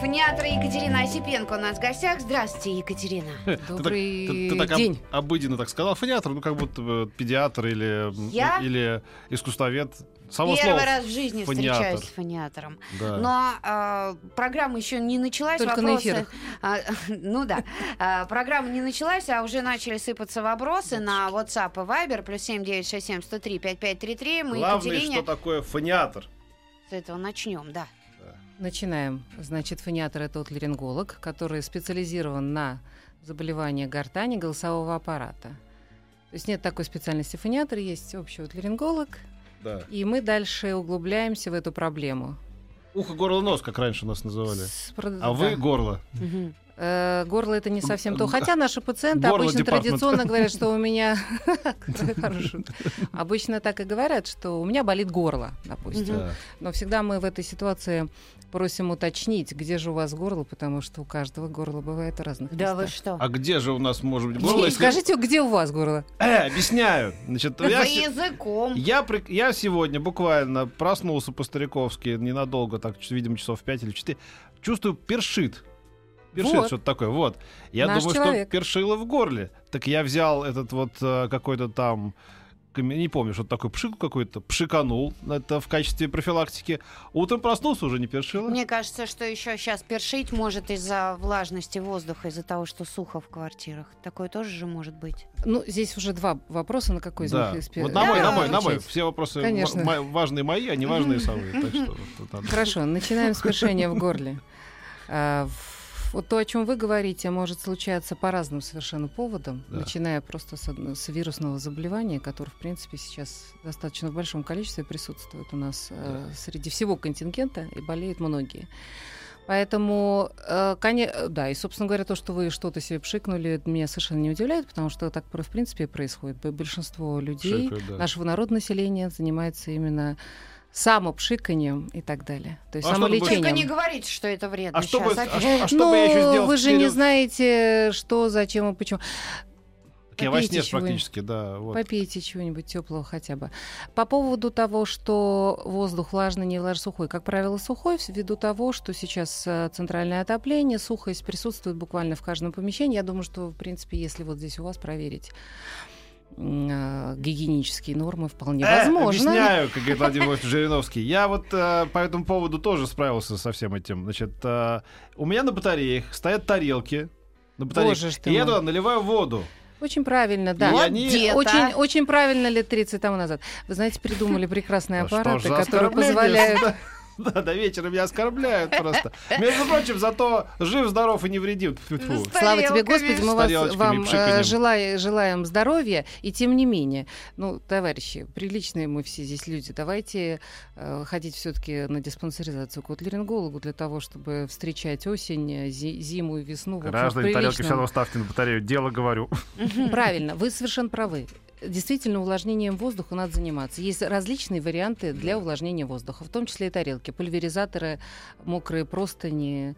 Фониатор Екатерина Осипенко у нас в гостях. Здравствуйте, Екатерина. Добрый ты, так, ты так об- день. обыденно так сказал. Фониатор, ну как будто бы педиатр или, Я? или искусствовед. Само Первый слово раз в жизни фониатор. встречаюсь с фониатором. Да. Но а, программа еще не началась. Только на вопросы- эфирах. А, ну да. А, программа не началась, а уже начали сыпаться вопросы на WhatsApp и Viber. Плюс 7967 103 5533. Мы Главное, Екатерине что такое фониатор. с этого начнем, да. Начинаем. Значит, фониатор — это отларинголог, который специализирован на заболевании гортани голосового аппарата. То есть нет такой специальности фониатор, есть общий отларинголог, Да. и мы дальше углубляемся в эту проблему. Ухо, горло, нос, как раньше нас называли. С А вы да. горло. Мгм. Э, горло это не совсем то. Хотя наши пациенты горло обычно департмент. традиционно говорят, что у меня... Обычно так и говорят, что у меня болит горло, допустим. Но всегда мы в этой ситуации просим уточнить, где же у вас горло, потому что у каждого горло бывает разных Да вы что? А где же у нас может быть горло? Скажите, где у вас горло? Э, объясняю. Значит, я, языком. я, я сегодня буквально проснулся по-стариковски, ненадолго, так, видимо, часов 5 или 4. Чувствую, першит. Першит Вот. что-то такое. Вот. Я Наш думаю, человек. что першило в горле. Так я взял этот вот э, какой-то там не помню, что такое пшик какой-то, пшиканул, это в качестве профилактики. Утром проснулся, уже не першило. Мне кажется, что еще сейчас першить может из-за влажности воздуха, из-за того, что сухо в квартирах. Такое тоже же может быть. Ну, здесь уже два вопроса, на какой из Да. них пер- Вот на мой, на мой, на мой. Все вопросы Конечно. ма- важные мои, а не важные надо- Хорошо, начинаем с першения в горле. А, в- Вот то, о чем вы говорите, может случаться по разным совершенно поводам, Да. начиная просто с, с вирусного заболевания, которое, в принципе, сейчас достаточно в большом количестве присутствует у нас э, среди всего контингента, и болеют многие. Поэтому, э, коне- э, да, и, собственно говоря, то, что вы что-то себе пшикнули, меня совершенно не удивляет, потому что так, в принципе, происходит. Большинство людей, Шикают, да. нашего народа населения занимается именно самопшиканием и так далее. То есть А будешь- Только самолечением. не говорите, что это вредно. А что бы, а, а что бы я еще Ну, сделал? вы же не вперед? знаете, что, зачем и почему. Так Я во попейте сне чего-нибудь. практически, да. Вот. Попейте чего-нибудь теплого хотя бы. По поводу того, что воздух влажный, не влажный, сухой. Как правило, сухой, ввиду того, что сейчас э, центральное отопление, сухость присутствует буквально в каждом помещении. Я думаю, что, в принципе, если вот здесь у вас проверить гигиенические нормы, вполне Э, возможно. Объясняю, как говорит Владимир Жириновский. Я вот э, по этому поводу тоже справился со всем этим. Значит, э, у меня на батареях стоят тарелки. На батарейках. Боже и я мой. туда наливаю воду. Очень правильно, да. Вот они-. Очень, очень правильно лет 30 тому назад. Вы знаете, придумали прекрасные аппараты, которые позволяют... Да, Да, до вечера меня оскорбляют просто. Между прочим, зато жив, здоров и невредим. Слава тебе. Господи, мы вас, вам э, желая- желаем здоровья, и тем не менее, ну, товарищи, приличные мы все здесь люди, давайте э, ходить все-таки на диспансеризацию к отларингологу для того, чтобы встречать осень, зи- зиму и весну. в общем, в Граждане, тарелки все равно ставьте на батарею. Дело говорю. Правильно, вы совершенно правы. Действительно, увлажнением воздуха надо заниматься. Есть различные варианты для увлажнения воздуха, в том числе и тарелки, пульверизаторы, мокрые простыни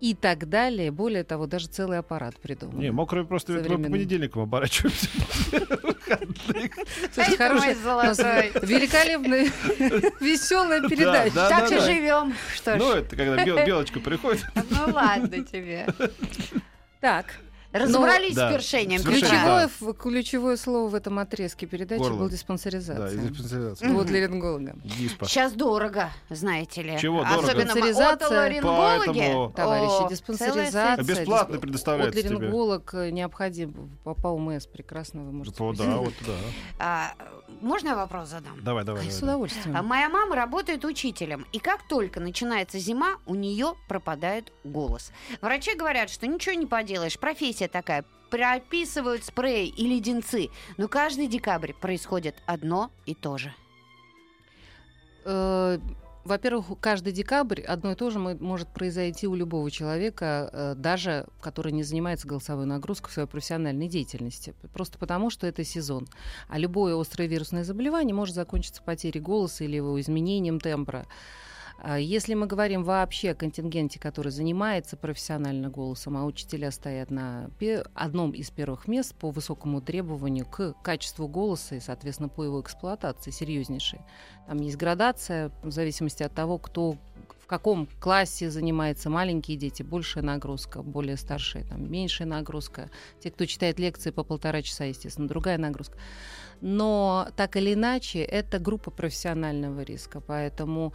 и так далее. Более того, даже целый аппарат придуман. Не, мокрые просто мы по понедельникам оборачиваемся. Мой золотой. великолепная, веселая передача. Да, Так и живем. Что Ну, ж, это когда бел- белочка приходит. ну ладно тебе. Так, Разобрались да, с першением. да. ключевое, в- ключевое слово в этом отрезке передачи Горло. был Да, диспансеризация. и диспансеризация. Вот для ринголога. Диспа. Сейчас дорого, знаете ли. Чего дорого? Особенно Диспансеризация. отоларингологи. Поэтому- Товарищи, диспансеризация. бесплатно предоставляется тебе. Отларинголог э, необходим по, УМС прекрасно вы можете. О, да, вот да. А, можно я вопрос задам? Давай, давай. С удовольствием. А Моя мама работает учителем, и как только начинается зима, у нее пропадает голос. Врачи говорят, что ничего не поделаешь, профессия такая. Прописывают спреи и леденцы, но каждый декабрь происходит одно и то же. Э, Во-первых, каждый декабрь одно и то же мо- может произойти у любого человека, э, даже который не занимается голосовой нагрузкой в своей профессиональной деятельности. Просто потому, что это сезон. А любое острое вирусное заболевание может закончиться потерей голоса или его изменением тембра. А Если мы говорим вообще о контингенте, который занимается профессионально голосом, а учителя стоят на одном из первых мест по высокому требованию к качеству голоса и, соответственно, по его эксплуатации серьезнейшей. Там есть градация в зависимости от того, кто в каком классе занимается маленькие дети, большая нагрузка, более старшие, там, меньшая нагрузка. Те, кто читает лекции по полтора часа, естественно, другая нагрузка. Но так или иначе, это группа профессионального риска, поэтому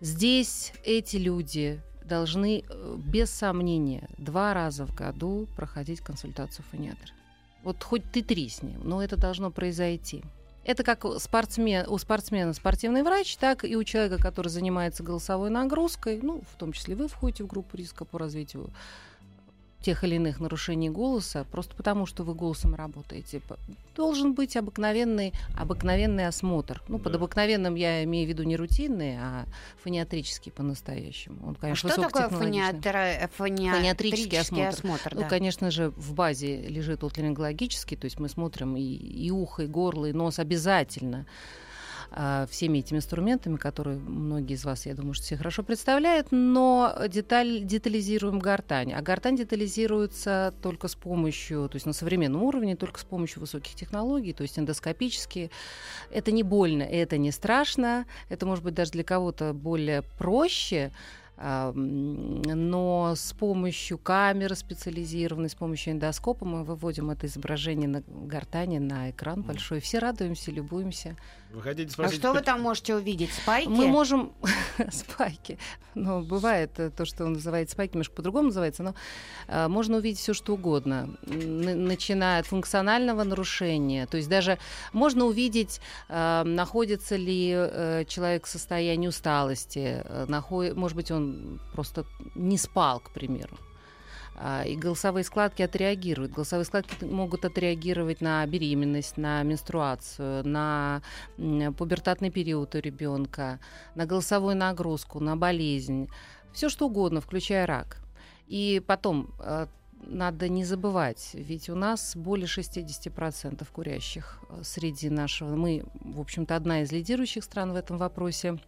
здесь эти люди должны э, без сомнения два раза в году проходить консультацию фониатра. Вот хоть ты тресни, но это должно произойти. Это как спортсмен, у спортсмена спортивный врач, так и у человека, который занимается голосовой нагрузкой, ну, в том числе вы входите в группу риска по развитию тех или иных нарушений голоса, просто потому что вы голосом работаете. Должен быть обыкновенный, обыкновенный осмотр. Ну, под Да. обыкновенным я имею в виду не рутинный, а фониатрический по-настоящему. Он, А конечно, что такое высокотехнологичный. фониатра- Фониатрический осмотр. осмотр? Ну, да. конечно же, в базе лежит отларингологический, то есть мы смотрим и, и ухо, и горло, и нос обязательно а, всеми этими инструментами, которые многие из вас, я думаю, что все хорошо представляют, но деталь, детализируем гортань. А гортань детализируется только с помощью, то есть на современном уровне, только с помощью высоких технологий, то есть эндоскопические. Это не больно, это не страшно, это может быть даже для кого-то более проще, но с помощью камеры специализированной, с помощью эндоскопа мы выводим это изображение на гортани на экран большой. Все радуемся, любуемся. Вы хотите А спросить... что вы там можете увидеть? Спайки? Мы можем спайки, но бывает э, то, что он называет спайки, немножко по-другому называется, но э, можно увидеть все что угодно, Н- начиная от функционального нарушения, то есть даже можно увидеть, э, находится ли э, человек в состоянии усталости, э, нахо- может быть он просто не спал, к примеру. А, И голосовые складки отреагируют. Голосовые складки могут отреагировать на беременность, на менструацию, на пубертатный период у ребенка, на голосовую нагрузку, на болезнь, все что угодно, включая рак. И потом э, надо не забывать, ведь у нас более 60% курящих э, среди нашего. Мы, в общем-то, одна из лидирующих стран в этом вопросе.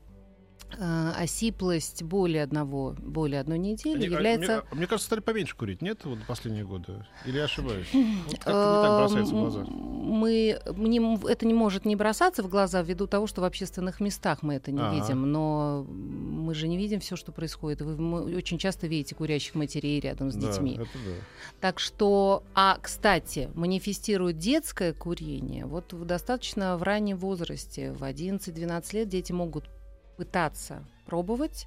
Э, Осиплость более одного, более одной недели Мне, а, является мне, мне кажется, стали поменьше курить, нет, вот последние годы? Или я ошибаюсь? Вот как-то не так бросается в глаза. Мы, мне это не может не бросаться в глаза ввиду того, что в общественных местах мы это не Ага. видим. Но мы же не видим все, что происходит. Вы мы очень часто видите курящих матерей рядом с Да, детьми. это да. Так что, а, кстати, манифестирует детское курение. Вот достаточно в раннем возрасте, в 11-12 лет дети могут пытаться пробовать.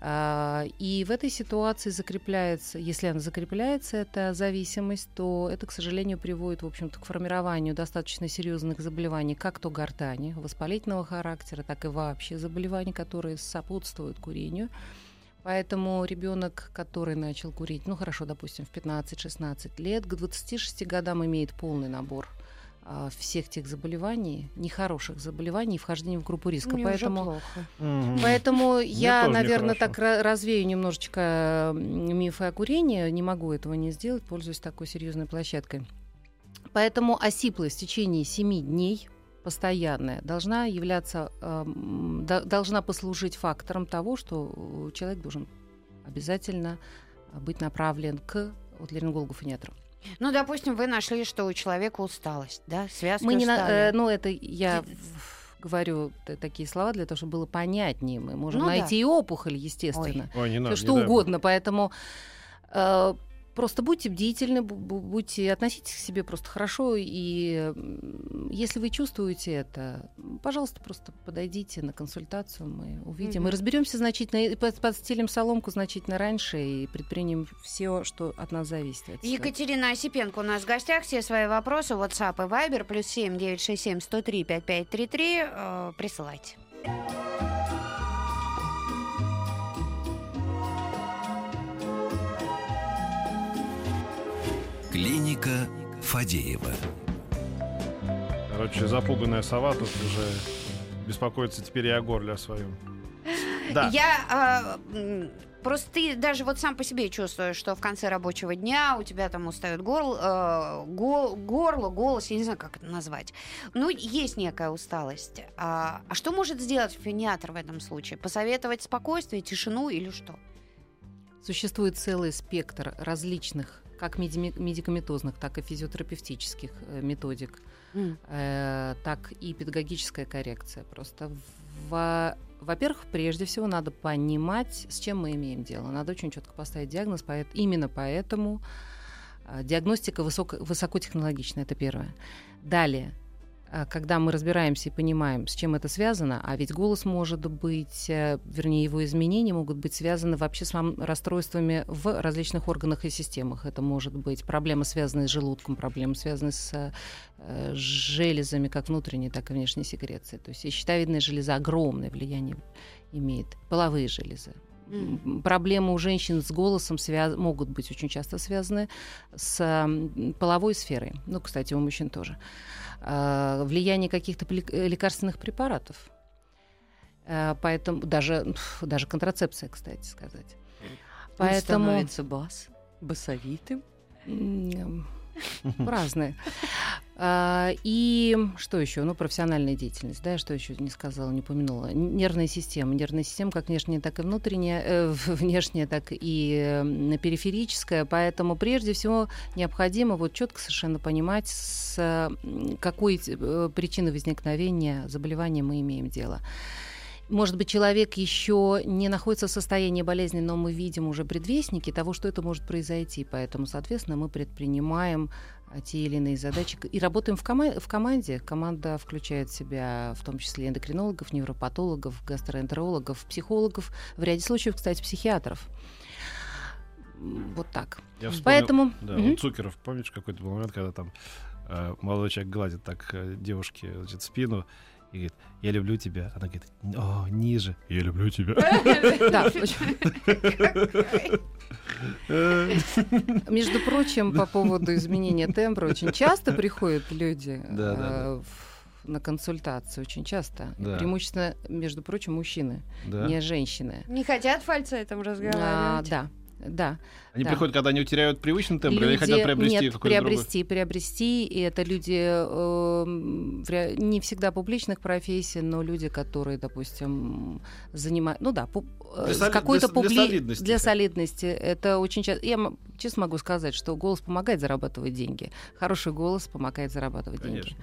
А, И в этой ситуации закрепляется, если она закрепляется, эта зависимость, то это, к сожалению, приводит, в общем-то, к формированию достаточно серьезных заболеваний, как то гортани, воспалительного характера, так и вообще заболеваний, которые сопутствуют курению. Поэтому ребенок, который начал курить, ну хорошо, допустим, в 15-16 лет, к 26 годам имеет полный набор всех тех заболеваний, нехороших заболеваний и вхождения в группу риска. Мне уже Поэтому плохо. Мгм. Поэтому я, наверное, нехорошо. так ра- развею немножечко мифы о курении. Не могу этого не сделать, пользуюсь такой серьезной площадкой. Поэтому осиплость в течение 7 дней постоянная должна являться, до- должна послужить фактором того, что э, человек должен обязательно быть направлен к отларингологу-фониатру. Ну, допустим, вы нашли, что у человека усталость, да? Связки Мы не на- э, ну, это я говорю такие слова для того, чтобы было понятнее. Мы можем Ну да. найти и опухоль, естественно. Ой, не надо, не что бог. угодно. Поэтому э, просто будьте бдительны, бу- бу- будьте, относитесь к себе просто хорошо. И если вы чувствуете это, пожалуйста, просто подойдите на консультацию, мы увидим. Мгм. И разберемся значительно, и под- подстелим соломку значительно раньше и предпримем все, что от нас зависит. ситуации. Екатерина Осипенко у нас в гостях. Все свои вопросы WhatsApp и Viber плюс 7 967 103 5533 э, присылайте. Клиника Фадеева. Короче, запуганная сова тут уже беспокоится теперь и о горле о своем. Да. Я, э, Просто ты даже вот сам по себе чувствуешь, что в конце рабочего дня у тебя там устает горл, э, го- горло, голос, я не знаю, как это назвать. Ну, есть некая усталость. А, а что может сделать фониатор в этом случае? Посоветовать спокойствие, тишину или что? Существует целый спектр различных как меди- медикаментозных, так и физиотерапевтических э, методик, э, так и педагогическая коррекция. Просто в- во-первых, прежде всего надо понимать, с чем мы имеем дело. Надо очень четко поставить диагноз, поэт- именно поэтому э, диагностика высоко- высокотехнологичная, это первое. Далее, когда мы разбираемся и понимаем, с чем это связано, а ведь голос может быть, э, вернее, его изменения могут быть связаны вообще с вам- расстройствами в различных органах и системах. Это может быть проблемы, связанные с желудком, проблемы, связанные с э, железами, как внутренней, так и внешней секреции. То есть и щитовидная железа огромное влияние имеет, половые железы. М, Проблемы у женщин с голосом связ- могут быть очень часто связаны с половой сферой. Ну, кстати, у мужчин тоже. А, влияние каких-то э, лекарственных препаратов. А, Поэтому даже, даже контрацепция, кстати сказать. Поэтому бас басовитым. Разные. А, И что еще? Ну, профессиональная деятельность, да, что еще не сказала, не упомянула. Нервная система. Нервная система как внешняя, так и внутренняя, э, внешняя, так и периферическая. Поэтому прежде всего необходимо вот четко совершенно понимать, с какой э, причиной возникновения заболевания мы имеем дело. Может быть, человек еще не находится в состоянии болезни, но мы видим уже предвестники того, что это может произойти. Поэтому, соответственно, мы предпринимаем а, те или иные задачи и работаем в, кома- в команде. Команда включает в себя в том числе эндокринологов, невропатологов, гастроэнтерологов, психологов, в ряде случаев, кстати, психиатров. Вот так. Я вспомнил, Поэтому... Да, Мгм. у Цукеров, помнишь, какой-то был момент, когда там э, молодой человек гладит так э, девушке значит, спину и говорит, я люблю тебя. Она говорит, о, ниже. Я люблю тебя. Между прочим, по поводу изменения тембра, очень часто приходят люди э, на консультацию, очень часто. Да. Преимущественно, между прочим, мужчины, Да. не женщины. Не хотят фальцетом А, разговаривать. да, да. Они да. приходят, когда они утеряют привычный тембр, или Люди- хотят приобрести нет, какой-то другой? приобрести, приобрести, и это люди ре- не всегда публичных профессий, но люди, которые, допустим, занимают, ну да, пу- э, Для какой-то для- для публи- солидности. для солидности. Это очень часто. Я честно могу сказать, что голос помогает зарабатывать деньги. Хороший голос помогает зарабатывать деньги. Конечно.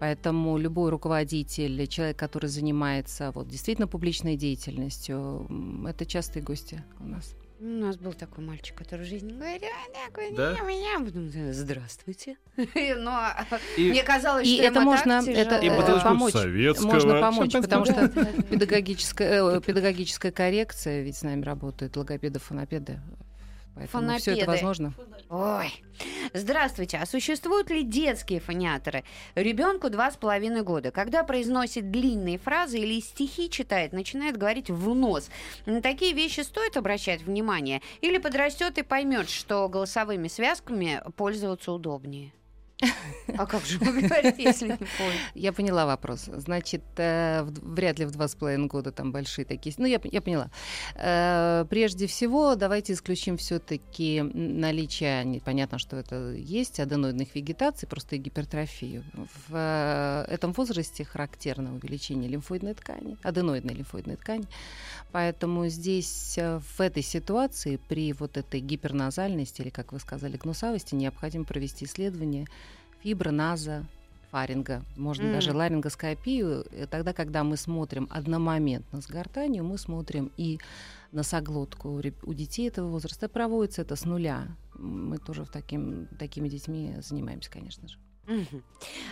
Поэтому любой руководитель, человек, который занимается вот действительно публичной деятельностью, это частые гости у нас. У нас был такой мальчик, который в жизни говорит, «А, такой, Да? «Не, меня». Потом, «Да, Здравствуйте. Но И- мне казалось, И что это можно- это- И э, помочь. советского. Можно помочь, потому что педагогическая, э, педагогическая коррекция, ведь с нами работают логопеды, фонопеды. Поэтому все это возможно. Ой. Здравствуйте. А существуют ли детские фониаторы? Ребенку два с половиной года. Когда произносит длинные фразы или стихи читает, начинает говорить в нос. На такие вещи стоит обращать внимание? Или подрастет и поймет, что голосовыми связками пользоваться удобнее? А как же вы если не понял? Я поняла вопрос. Значит, э, вряд ли в два с половиной года там большие такие... Ну, я, я поняла. Э, Прежде всего, давайте исключим все таки наличие, понятно, что это есть, аденоидных вегетаций, просто и гипертрофию. В э, этом возрасте характерно увеличение лимфоидной ткани, аденоидной лимфоидной ткани. Поэтому здесь, в этой ситуации, при вот этой гиперназальности, или, как вы сказали, гнусавости, необходимо провести исследование фибра, наза, фаринга, можно М. даже ларингоскопию. Э, Тогда, когда мы смотрим одномоментно с гортанью, мы смотрим и носоглотку у детей этого возраста. Проводится это с нуля. Мы тоже в таким, такими детьми занимаемся, конечно же. Мгм.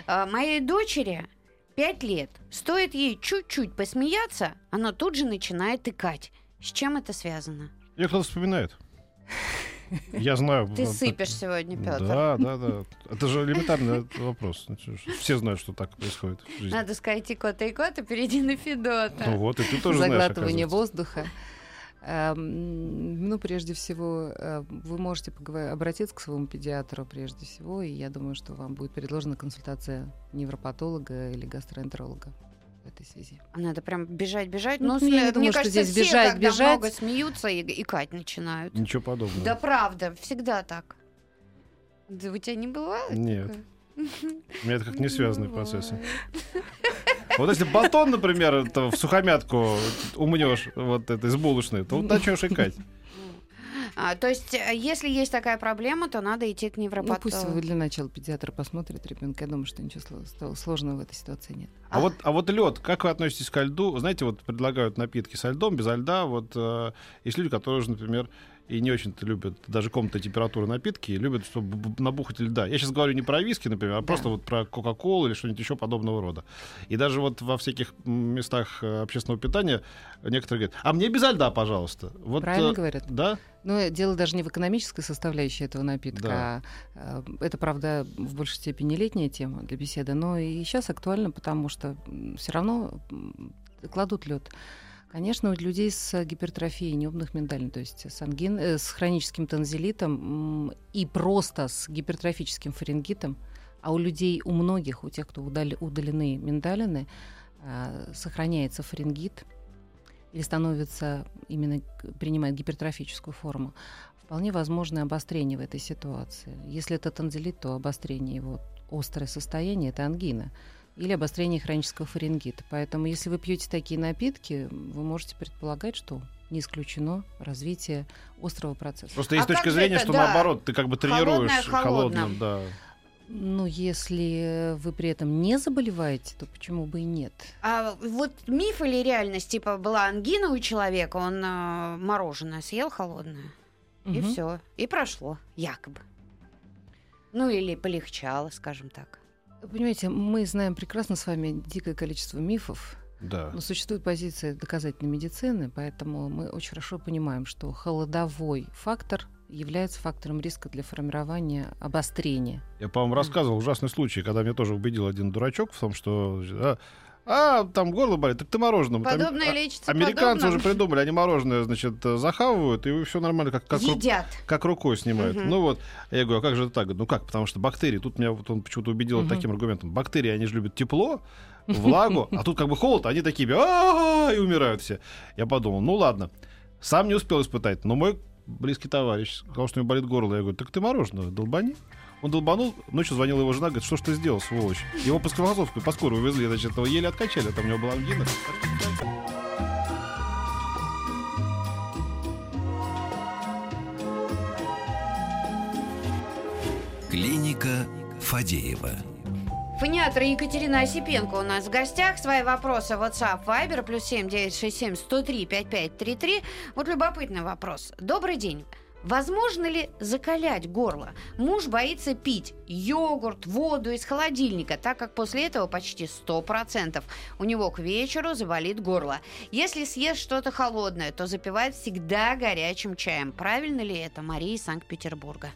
А, Моей дочери пять лет. Стоит ей чуть-чуть посмеяться, она тут же начинает икать. С чем это связано? Мне кто-то вспоминает. Я знаю. Ты сыпешь сегодня, Петр. Да, да, да. Это же элементарный вопрос. Ну, Все знают, что так происходит в жизни. Надо сказать и кота, и перейди на Федота. Ну вот, и ты тоже знаешь, Заглатывание воздуха. Эм, Ну, прежде всего, э, вы можете обратиться к своему педиатру прежде всего, и я думаю, что вам будет предложена консультация невропатолога или гастроэнтеролога. В этой связи. А Надо прям бежать, бежать. Ну, Ну, я думаю, мне что кажется, здесь все, бежать, когда бежать. много смеются и икать начинают. Ничего подобного. Да правда, всегда так. Да у тебя не бывает? Нет. такое? У меня это как не связанные Бывает. процессы. Вот если батон, например, в сухомятку умнешь, вот это из булочной, то начнешь икать. А, то есть, э, если есть такая проблема, то надо идти к Ну, пусть невропатологу. для начала педиатр посмотрит ребенка. Я думаю, что ничего сложного в этой ситуации нет. А вот, а вот лед, как вы относитесь ко льду? Знаете, вот предлагают напитки со льдом, без льда. Вот э, есть люди, которые например, и не очень-то любят даже комнатной температуры напитки, и любят, чтобы набухать льда. Я сейчас говорю не про виски, например, а Да. просто вот про Кока-Колу или что-нибудь еще подобного рода. И даже вот во всяких местах э, общественного питания некоторые говорят, а мне без льда, пожалуйста. Вот, Правильно э, говорят? Да? Но э, дело даже не в экономической составляющей этого напитка, Да. а э, это, правда, в большей степени летняя тема для беседы, но и сейчас актуально, потому что все равно кладут лед. Конечно, у людей с гипертрофией небных миндалин, то есть с, ангин, э, с хроническим танзелитом и просто с гипертрофическим фарингитом, а у людей, у многих, у тех, кто удали- удалены миндалины, а, сохраняется фарингит или становится именно принимает гипертрофическую форму, вполне возможно обострение в этой ситуации. Если это танзелит, то обострение его острое состояние это ангина или обострение хронического фарингита. Поэтому, если вы пьете такие напитки, вы можете предполагать, что не исключено развитие острого процесса. Просто А есть как точка зрения, это, что да, наоборот, ты как бы тренируешь холодное холодным. да. Ну, если вы при этом не заболеваете, то почему бы и нет? А вот миф или реальность, типа, была ангина у человека, он э, мороженое съел холодное, и Мгм. все, и прошло, якобы. Ну или полегчало, скажем так. Понимаете, мы знаем прекрасно с вами дикое количество мифов, Да. Но существует позиция доказательной медицины, поэтому мы очень хорошо понимаем, что холодовой фактор является фактором риска для формирования обострения. Я, по-моему, рассказывал ужасный случай, когда меня тоже убедил один дурачок в том, что а, а, там горло болит, так ты мороженым. Там, Подобное а, лечится Американцы подобным. уже придумали, они мороженое, значит, захавывают, и все нормально, как, как, ру- Едят. как рукой снимают. Мгм. Ну вот, я говорю, а как же это так? Ну как, потому что бактерии, тут меня вот он почему-то убедил Мгм. таким аргументом. Бактерии, они же любят тепло, влагу, а тут как бы холод, они такие, «А-а-а», и умирают все. Я подумал, ну ладно, сам не успел испытать, но мой близкий товарищ сказал, что у него болит горло. Я говорю, так ты мороженое долбани. Он долбанул, ночью звонила его жена, говорит, что ж ты сделал, сволочь? Его по Склифосовской, по скорую увезли, значит, его еле откачали, а там у него была ангина. Клиника Фадеева. Фониатор Екатерина Осипенко у нас в гостях. Свои вопросы WhatsApp, Viber, плюс 7 967 103 5533. Вот любопытный вопрос. Добрый день. Возможно ли закалять горло? Муж боится пить йогурт, воду из холодильника, так как после этого почти 100% у него к вечеру заболит горло. Если съест что-то холодное, то запивает всегда горячим чаем. Правильно ли это, Мария из Санкт-Петербурга?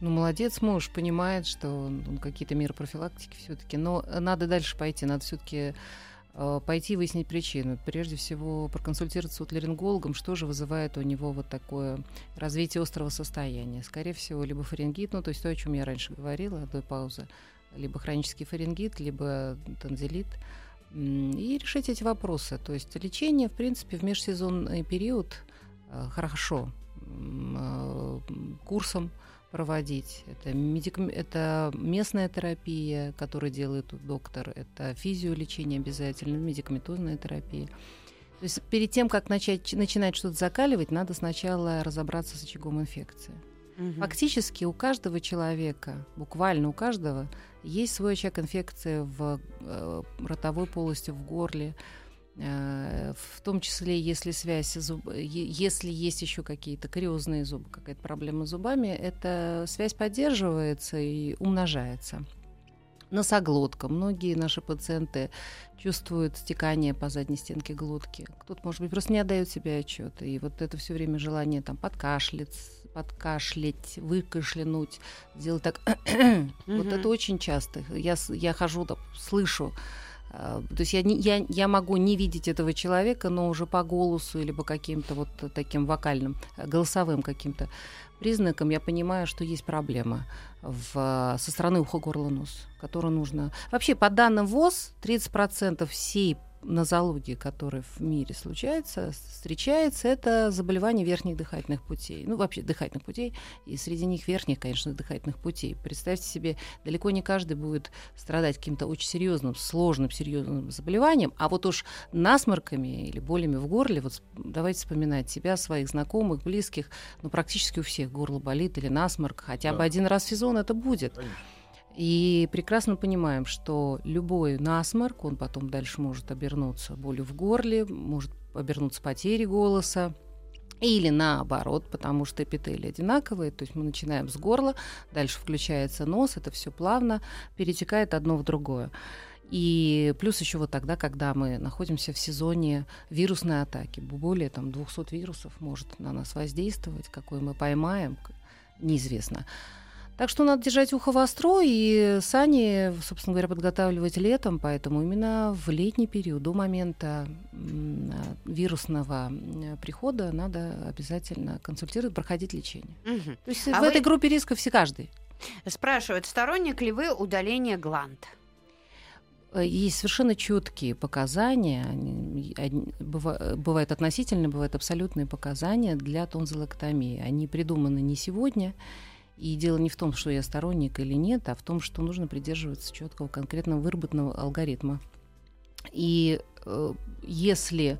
Ну, молодец, муж понимает, что он, он какие-то меры профилактики все-таки. Но надо дальше пойти, надо все-таки пойти выяснить причину. Прежде всего, проконсультироваться с отларингологом, что же вызывает у него вот такое развитие острого состояния. Скорее всего, либо фарингит, ну, то есть то, о чем я раньше говорила до паузы, либо хронический фарингит, либо танзелит. И решить эти вопросы. То есть лечение, в принципе, в межсезонный период э, хорошо э, курсом проводить. Это, медикам... это местная терапия, которую делает доктор, это физиолечение обязательно, медикаментозная терапия. То есть перед тем, как начать, начинать что-то закаливать, надо сначала разобраться с очагом инфекции. Мгм. Фактически у каждого человека, буквально у каждого, есть свой очаг инфекции в э, ротовой полости, в горле, в том числе, если связь, зуб, если есть еще какие-то кариозные зубы, какая-то проблема с зубами, эта связь поддерживается и умножается. Носоглотка. Многие наши пациенты чувствуют стекание по задней стенке глотки. Кто-то, может быть, просто не отдает себе отчет. И вот это все время желание там подкашлять, подкашлять, выкашлянуть, сделать так. Вот это очень часто. Я, я хожу, там, слышу то есть я, не, я, я могу не видеть этого человека, но уже по голосу или по каким-то вот таким вокальным, э, голосовым каким-то признакам я понимаю, что есть проблема в, со стороны уха, горла, нос, которую нужно... Вообще, по данным ВОЗ, 30% всей нозологии, которая в мире случается, встречается, это заболевание верхних дыхательных путей. Ну, вообще дыхательных путей, и среди них верхних, конечно, дыхательных путей. Представьте себе, далеко не каждый будет страдать каким-то очень серьезным, сложным, серьезным заболеванием, а вот уж насморками или болями в горле, вот давайте вспоминать себя, своих знакомых, близких, ну, практически у всех горло болит или насморк, хотя да. бы один раз в сезон это будет. Конечно. И прекрасно понимаем, что любой насморк, он потом дальше может обернуться болью в горле, может обернуться потерей голоса, или наоборот, потому что эпители одинаковые, то есть мы начинаем с горла, дальше включается нос, это все плавно перетекает одно в другое. И плюс еще вот тогда, когда мы находимся в сезоне вирусной атаки, более там 200 вирусов может на нас воздействовать, какой мы поймаем, неизвестно. Так что надо держать ухо востро, и сани, собственно говоря, подготавливать летом, поэтому именно в летний период, до момента вирусного прихода, надо обязательно консультировать, проходить лечение. Угу. То есть а в вы... этой группе риска все каждый. Спрашивают, сторонник ли вы удаления гланд? Э, есть совершенно четкие показания, бывают относительные, бывают абсолютные показания для тонзиллэктомии. Они придуманы не сегодня, и дело не в том, что я сторонник или нет, а в том, что нужно придерживаться четкого, конкретно выработанного алгоритма. И э, если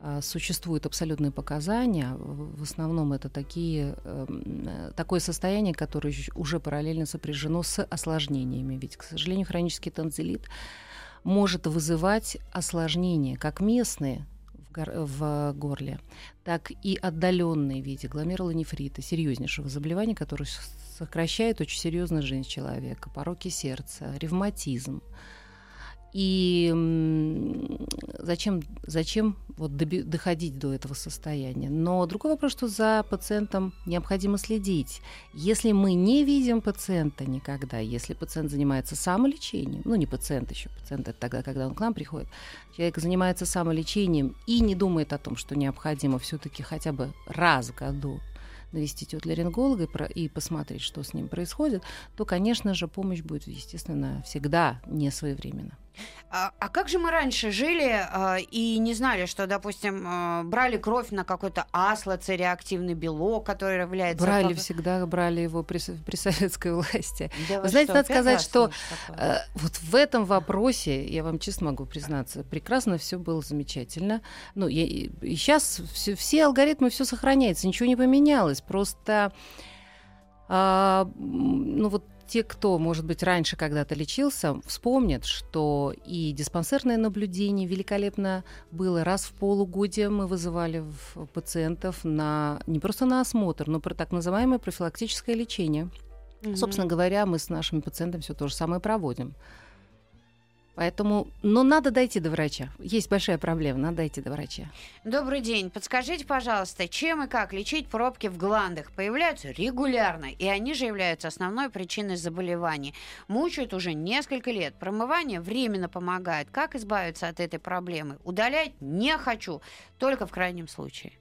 э, существуют абсолютные показания, в основном это такие, э, такое состояние, которое уже параллельно сопряжено с осложнениями. Ведь, к сожалению, хронический танзелит может вызывать осложнения, как местные, в горле, так и отдаленные в виде гломерулонефрита, серьезнейшего заболевания, которое сокращает очень серьезно жизнь человека, пороки сердца, ревматизм. И зачем, зачем вот доходить до этого состояния? Но другой вопрос, что за пациентом необходимо следить. Если мы не видим пациента никогда, если пациент занимается самолечением, ну не пациент еще, пациент это тогда, когда он к нам приходит, человек занимается самолечением и не думает о том, что необходимо все-таки хотя бы раз в году навестить отларинголога и посмотреть, что с ним происходит, то, конечно же, помощь будет, естественно, всегда не своевременно. А, а как же мы раньше жили а, и не знали, что, допустим, а, брали кровь на какой-то асло, реактивный белок, который является... Брали как... всегда, брали его при, при советской власти. Да вы, знаете, что, надо сказать, что э, вот в этом вопросе, я вам честно могу признаться, прекрасно все было замечательно. Ну, я, и сейчас все, все алгоритмы, все сохраняется, ничего не поменялось. Просто... А, ну вот те, кто, может быть, раньше когда-то лечился, вспомнят, что и диспансерное наблюдение великолепно было. Раз в полугодие мы вызывали пациентов на не просто на осмотр, но про так называемое профилактическое лечение. Mm-hmm. Собственно говоря, мы с нашими пациентами все то же самое проводим. Поэтому, но надо дойти до врача. Есть большая проблема, надо дойти до врача. Добрый день. Подскажите, пожалуйста, чем и как лечить пробки в гландах? Появляются регулярно, и они же являются основной причиной заболеваний. Мучают уже несколько лет. Промывание временно помогает. Как избавиться от этой проблемы? Удалять не хочу, только в крайнем случае.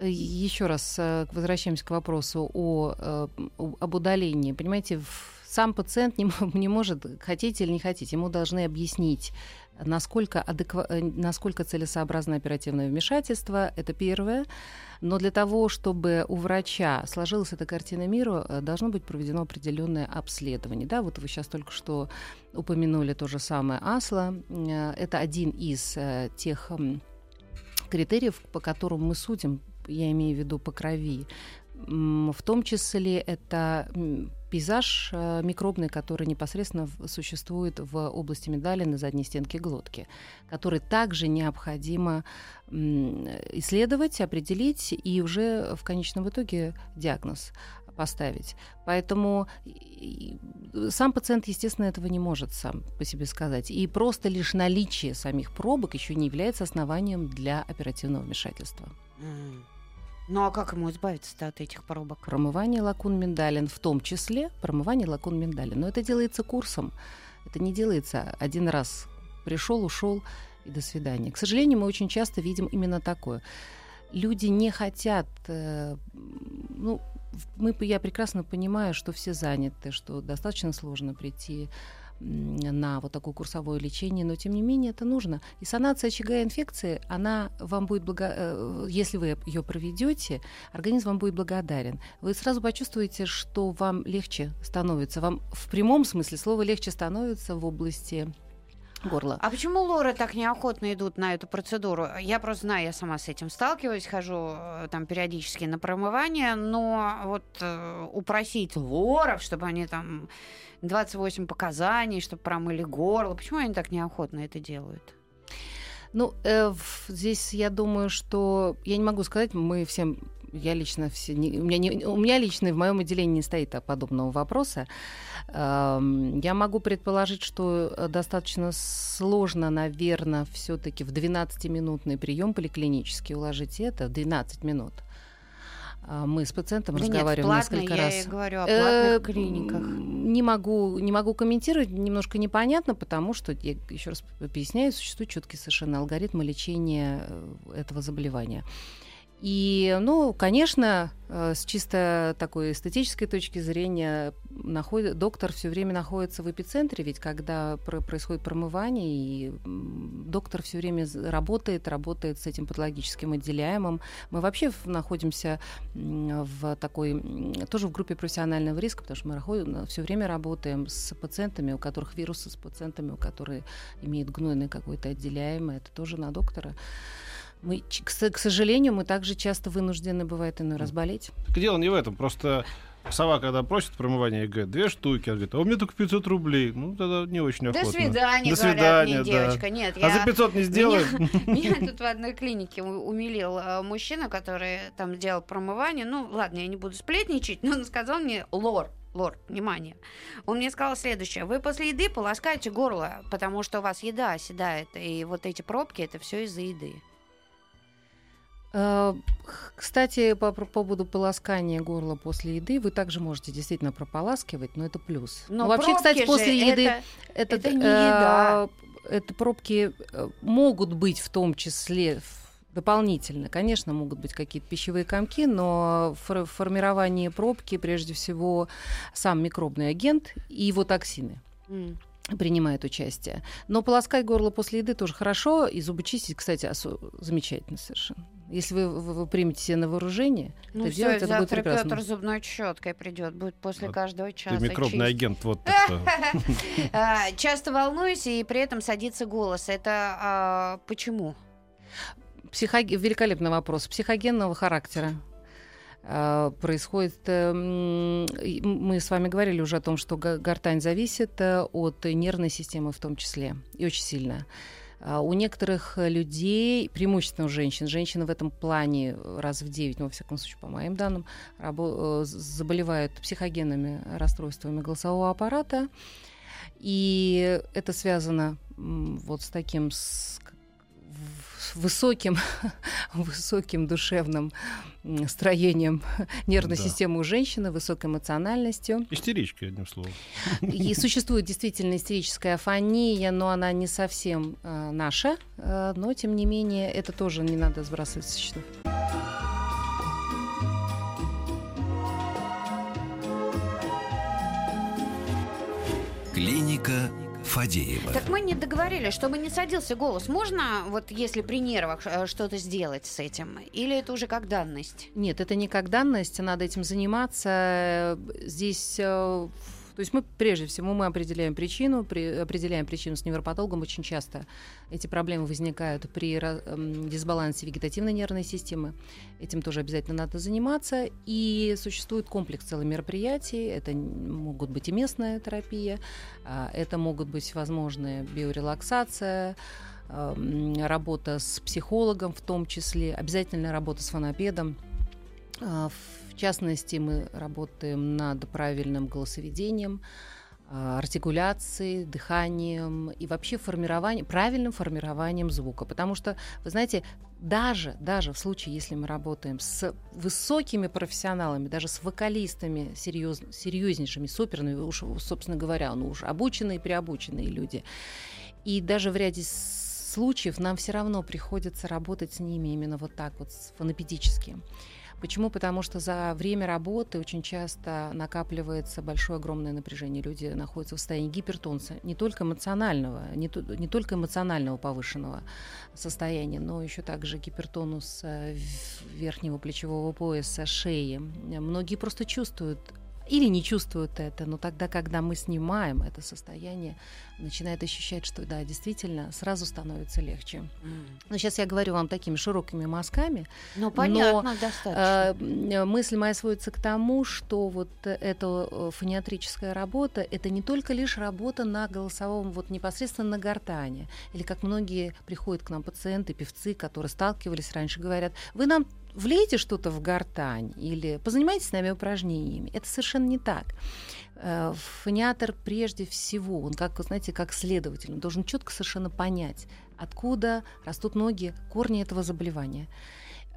Еще раз э, возвращаемся к вопросу о, э, об удалении. Понимаете, в сам пациент не, не может, хотите или не хотите, ему должны объяснить, насколько, адеква... Э, насколько целесообразно оперативное вмешательство, это первое. Но для того, чтобы у врача сложилась эта картина мира, э, должно быть проведено определенное обследование. Да, вот вы сейчас только что упомянули то же самое АСЛО. Э, это один из тех критериев, по которым мы судим, я имею в виду по крови, в том числе это пейзаж э, микробный, который непосредственно существует в области медали на задней стенке глотки, который также необходимо исследовать, определить и уже в конечном итоге диагноз поставить. Поэтому сам пациент, естественно, этого не может сам по себе сказать. И просто лишь наличие самих пробок еще не является основанием для оперативного вмешательства. Mm. Ну а как ему избавиться от этих пробок? Промывание лакун миндалин, в том числе промывание лакун миндалин. Но это делается курсом. Это не делается один раз пришел, ушел и до свидания. К сожалению, мы очень часто видим именно такое. Люди не хотят, э, ну, мы, я прекрасно понимаю, что все заняты, что достаточно сложно прийти на вот такое курсовое лечение, но тем не менее это нужно. И санация очага инфекции, она вам будет благо... Э, если вы ее проведете, организм вам будет благодарен. Вы сразу почувствуете, что вам легче становится. Вам в прямом смысле слова легче становится в области горла. А почему лоры так неохотно идут на эту процедуру? Я просто знаю, я сама с этим сталкиваюсь, хожу э, там периодически на промывание, но вот э, упросить лоров, чтобы они там 28 показаний, чтобы промыли горло, почему они так неохотно это делают? Ну, э, здесь я думаю, что я не могу сказать, мы всем я лично все, не, у, меня не, у меня лично в моем отделении не стоит подобного вопроса. Я могу предположить, что э, достаточно сложно, наверное, все-таки в 12-минутный прием поликлинический уложить это, 12 минут. А, мы с пациентом да разговариваем нет, платно, несколько я раз. Я говорю о платных э, клиниках. Не могу, не могу комментировать, немножко непонятно, потому что, я еще раз поясняю, существует четкий совершенно алгоритм лечения э, этого заболевания. И, ну, конечно, э, с чисто такой эстетической точки зрения находит, доктор все время находится в эпицентре, ведь когда происходит промывание, и доктор все время работает, работает с этим патологическим отделяемым. Мы вообще находимся в такой, тоже в группе профессионального риска, потому что мы все время работаем с пациентами, у которых вирусы, с пациентами, у которых имеют гнойное какое-то отделяемое, это тоже на доктора. Мы, к, сожалению, мы также часто вынуждены, бывает, иной раз болеть. Так дело не в этом, просто сова, когда просит промывание, говорит, две штуки, она говорит, а у меня только 500 рублей. Ну, тогда не очень охотно. До свидания, До свидания, мне, девочка. Да. Нет, а за 500 не сделаешь? Меня, меня тут в одной клинике умилил э, мужчина, который там делал промывание. Ну, ладно, я не буду сплетничать, но он сказал мне, лор, лор, внимание. Он мне сказал следующее. Вы после еды полоскаете горло, потому что у вас еда оседает. И вот эти пробки, это все из-за еды. Э, кстати, по, по поводу полоскания горла после еды, вы также можете действительно прополаскивать, но это плюс. Но ну, вообще, кстати, после еды это, это, это не еда. Э, это пробки э, могут быть в том числе дополнительно. Конечно, могут быть какие-то пищевые комки, но в формировании пробки прежде всего сам микробный агент и его токсины. Mm принимает участие. Но полоскать горло после еды тоже хорошо, и зубы чистить, кстати, замечательно совершенно. Если вы, вы, вы примете себе на вооружение, ну, то все, делать это будет прекрасно. Петр зубной щеткой придет, будет после вот каждого часа. Ты микробный чистить. агент, вот а, Часто волнуюсь, и при этом садится голос. Это а, почему? Великолепный вопрос. Психогенного характера а, происходит... Эм, мы с вами говорили уже о том, что гортань зависит э, от нервной системы в том числе, и очень сильно. А, у некоторых людей, преимущественно у женщин, женщины в этом плане раз в 9, ну, во всяком случае, по моим данным, э, заболевают психогенными расстройствами голосового аппарата. И это связано вот с таким с высоким, высоким душевным строением нервной да. системы у женщины, высокой эмоциональностью. Истеричка, одним словом. И существует действительно истерическая афония, но она не совсем э, наша. Э, но, тем не менее, это тоже не надо сбрасывать со счетов. Клиника Фадеева. Так мы не договорились, чтобы не садился голос. Можно, вот если при нервах, э, что-то сделать с этим? Или это уже как данность? Нет, это не как данность, надо этим заниматься. Здесь э, то есть мы прежде всего мы определяем причину, при, определяем причину с невропатологом. Очень часто эти проблемы возникают при э, дисбалансе вегетативной нервной системы. Этим тоже обязательно надо заниматься. И существует комплекс целых мероприятий. Это могут быть и местная терапия, э, это могут быть возможная биорелаксация, работа с психологом в том числе, обязательно работа с фонопедом. В частности, мы работаем над правильным голосоведением, а, артикуляцией, дыханием и вообще формированием, правильным формированием звука. Потому что, вы знаете, даже, даже в случае, если мы работаем с высокими профессионалами, даже с вокалистами серьез, серьезнейшими, суперными, уж, собственно говоря, ну уж обученные, преобученные люди, И даже в ряде случаев нам все равно приходится работать с ними именно вот так вот, фонопедически. Почему? Потому что за время работы очень часто накапливается большое огромное напряжение. Люди находятся в состоянии гипертонуса, не только эмоционального, не, то, не только эмоционального повышенного состояния, но еще также гипертонус э, верхнего плечевого пояса, шеи. Многие просто чувствуют или не чувствуют это, но тогда, когда мы снимаем это состояние, начинает ощущать, что да, действительно, сразу становится легче. Mm. Но сейчас я говорю вам такими широкими мазками. Ну, понятно, но, достаточно. Э, мысль моя сводится к тому, что вот эта э, фониатрическая работа, это не только лишь работа на голосовом, вот непосредственно на гортане. Или как многие приходят к нам пациенты, певцы, которые сталкивались раньше, говорят, вы нам влейте что-то в гортань или позанимайтесь с нами упражнениями. Это совершенно не так. Э, фониатор прежде всего, он как, знаете, как следователь, он должен четко совершенно понять, откуда растут ноги, корни этого заболевания.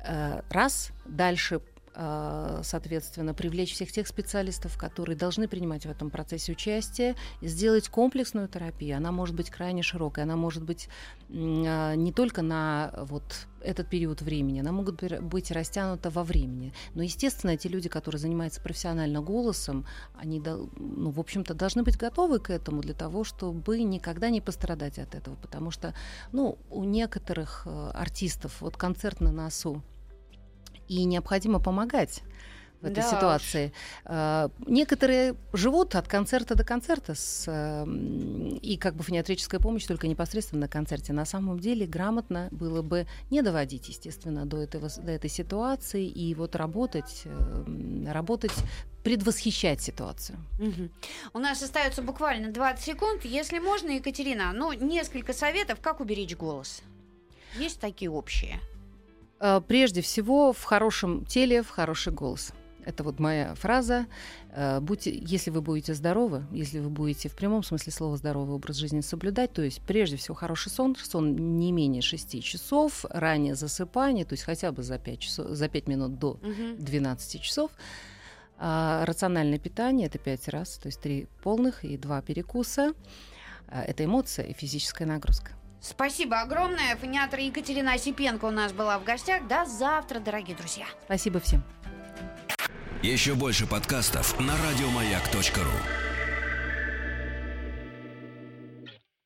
Э, раз, дальше соответственно, привлечь всех тех специалистов, которые должны принимать в этом процессе участие, сделать комплексную терапию. Она может быть крайне широкой, она может быть а, не только на вот этот период времени, она могут быть растянута во времени. Но, естественно, эти люди, которые занимаются профессионально голосом, они, ну, в общем-то, должны быть готовы к этому для того, чтобы никогда не пострадать от этого. Потому что, ну, у некоторых э, артистов вот концерт на носу, и необходимо помогать в этой да ситуации. Уж. Некоторые живут от концерта до концерта с, эм, и как бы фониатрическая помощь только непосредственно на концерте. На самом деле грамотно было бы не доводить, естественно, до, этого, до этой ситуации и вот работать, эм, работать предвосхищать ситуацию. Угу. У нас остается буквально 20 секунд. Если можно, Екатерина, ну, несколько советов, как уберечь голос. Есть такие общие? Э, прежде всего, в хорошем теле, в хороший голос. Это вот моя фраза. Э, будьте, если вы будете здоровы, если вы будете в прямом смысле слова здоровый образ жизни соблюдать, то есть прежде всего хороший сон, сон не менее 6 часов, раннее засыпание, то есть хотя бы за 5, часов, за 5 минут до угу. 12 часов. А рациональное питание это 5 раз, то есть 3 полных и 2 перекуса. А, это эмоция и физическая нагрузка. Спасибо огромное. Фониатор Екатерина Осипенко у нас была в гостях. До завтра, дорогие друзья. Спасибо всем. Еще больше подкастов на радиомаяк.ру